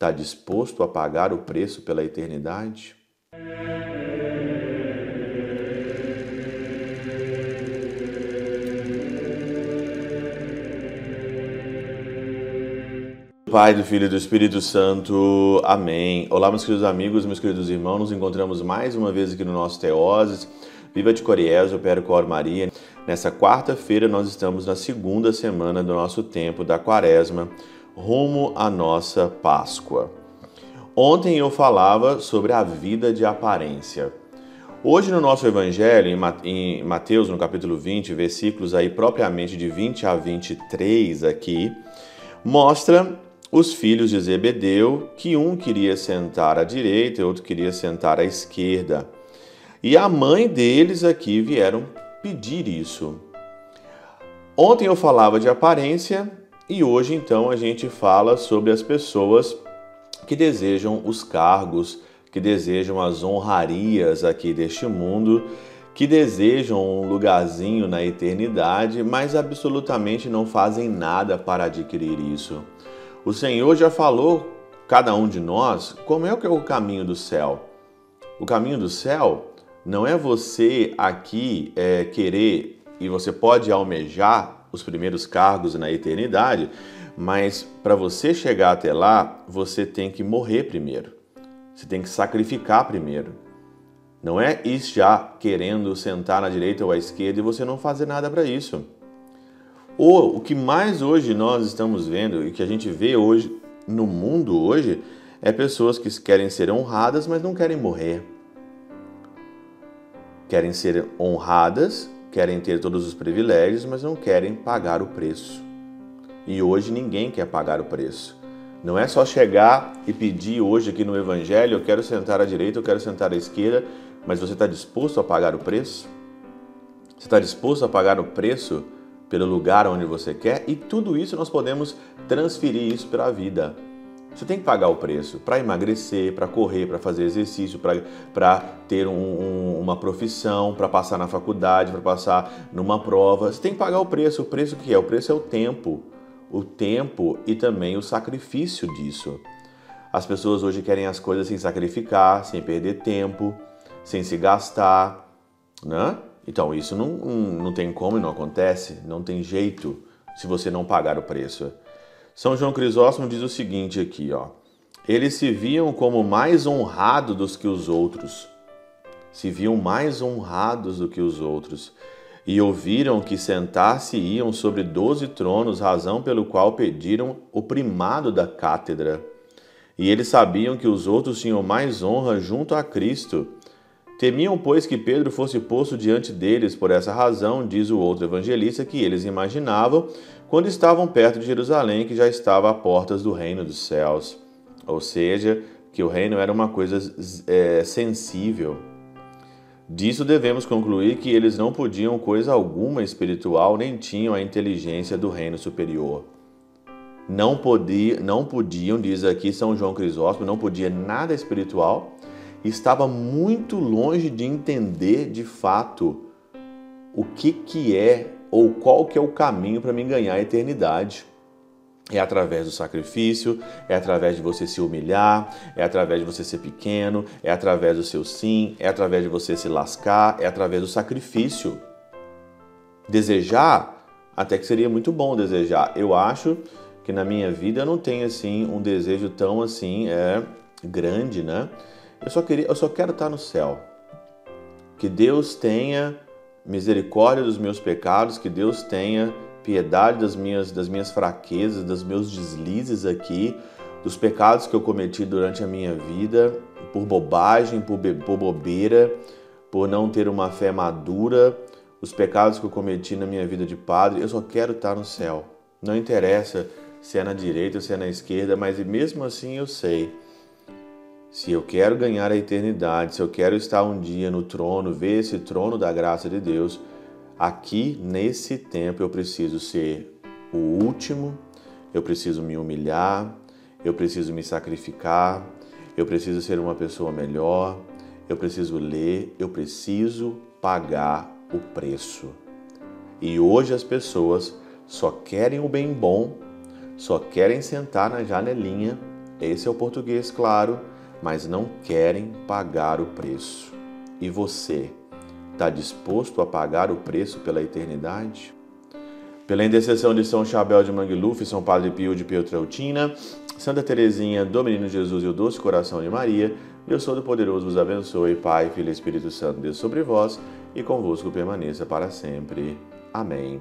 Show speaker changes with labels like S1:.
S1: Está disposto a pagar o preço pela eternidade? Pai, do Filho e do Espírito Santo. Amém. Olá, meus queridos amigos, meus queridos irmãos. Nos encontramos mais uma vez aqui no nosso Teoses. Viva de Coriés, Opero Cor Maria. Nessa quarta-feira, nós estamos na segunda semana do nosso tempo da Quaresma, rumo à nossa Páscoa. Ontem eu falava sobre a vida de aparência. Hoje no nosso Evangelho, em Mateus, no capítulo 20, versículos aí propriamente de 20 a 23 aqui, mostra os filhos de Zebedeu, que um queria sentar à direita e outro queria sentar à esquerda. E a mãe deles aqui vieram pedir isso. Ontem eu falava de aparência e hoje então a gente fala sobre as pessoas que desejam os cargos, que desejam as honrarias aqui deste mundo, que desejam um lugarzinho na eternidade, mas absolutamente não fazem nada para adquirir isso. O Senhor já falou cada um de nós como é que é o caminho do céu. O caminho do céu não é você aqui é, querer e você pode almejar os primeiros cargos na eternidade, mas para você chegar até lá, você tem que morrer primeiro. Você tem que sacrificar primeiro. Não é ir já querendo sentar na direita ou à esquerda e você não fazer nada para isso. Ou o que mais hoje nós estamos vendo e que a gente vê hoje no mundo hoje é pessoas que querem ser honradas, mas não querem morrer. Querem ser honradas, querem ter todos os privilégios, mas não querem pagar o preço. E hoje ninguém quer pagar o preço. Não é só chegar e pedir hoje aqui no Evangelho, eu quero sentar à direita, eu quero sentar à esquerda, mas você está disposto a pagar o preço? Você está disposto a pagar o preço pelo lugar onde você quer e tudo isso nós podemos transferir isso para a vida. Você tem que pagar o preço para emagrecer, para correr, para fazer exercício, para ter um, um, uma profissão, para passar na faculdade, para passar numa prova. Você tem que pagar o preço. O preço que é? O preço é o tempo. O tempo e também o sacrifício disso. As pessoas hoje querem as coisas sem sacrificar, sem perder tempo, sem se gastar, né? Então, isso não, não tem como e não acontece, não tem jeito se você não pagar o preço. São João Crisóstomo diz o seguinte aqui, ó. Eles se viam como mais honrados do que os outros. Se viam mais honrados do que os outros. E ouviram que sentar-se iam sobre doze tronos, razão pelo qual pediram o primado da cátedra. E eles sabiam que os outros tinham mais honra junto a Cristo Temiam, pois, que Pedro fosse posto diante deles, por essa razão, diz o outro evangelista, que eles imaginavam quando estavam perto de Jerusalém, que já estava a portas do reino dos céus. Ou seja, que o reino era uma coisa é, sensível. Disso devemos concluir que eles não podiam coisa alguma espiritual, nem tinham a inteligência do reino superior. Não, podia, não podiam, diz aqui São João Crisóstomo, não podia nada espiritual estava muito longe de entender de fato o que, que é ou qual que é o caminho para me ganhar a eternidade. É através do sacrifício, é através de você se humilhar, é através de você ser pequeno, é através do seu sim, é através de você se lascar, é através do sacrifício. Desejar, até que seria muito bom desejar. Eu acho que na minha vida eu não tenho assim um desejo tão assim é grande, né? Eu só, queria, eu só quero estar no céu. Que Deus tenha misericórdia dos meus pecados, que Deus tenha piedade das minhas, das minhas fraquezas, dos meus deslizes aqui, dos pecados que eu cometi durante a minha vida, por bobagem, por, por bobeira, por não ter uma fé madura, os pecados que eu cometi na minha vida de padre. Eu só quero estar no céu. Não interessa se é na direita ou se é na esquerda, mas mesmo assim eu sei se eu quero ganhar a eternidade, se eu quero estar um dia no trono, ver esse trono da graça de Deus, aqui nesse tempo eu preciso ser o último, eu preciso me humilhar, eu preciso me sacrificar, eu preciso ser uma pessoa melhor, eu preciso ler, eu preciso pagar o preço. E hoje as pessoas só querem o bem bom, só querem sentar na janelinha Esse é o português, claro, mas não querem pagar o preço. E você, está disposto a pagar o preço pela eternidade? Pela intercessão de São Chabel de Mangluf, São Padre Pio de Pietrelcina, Santa Teresinha do Menino Jesus e o Doce Coração de Maria, Deus Todo-Poderoso vos abençoe, Pai, Filho e Espírito Santo, Deus sobre vós e convosco permaneça para sempre. Amém.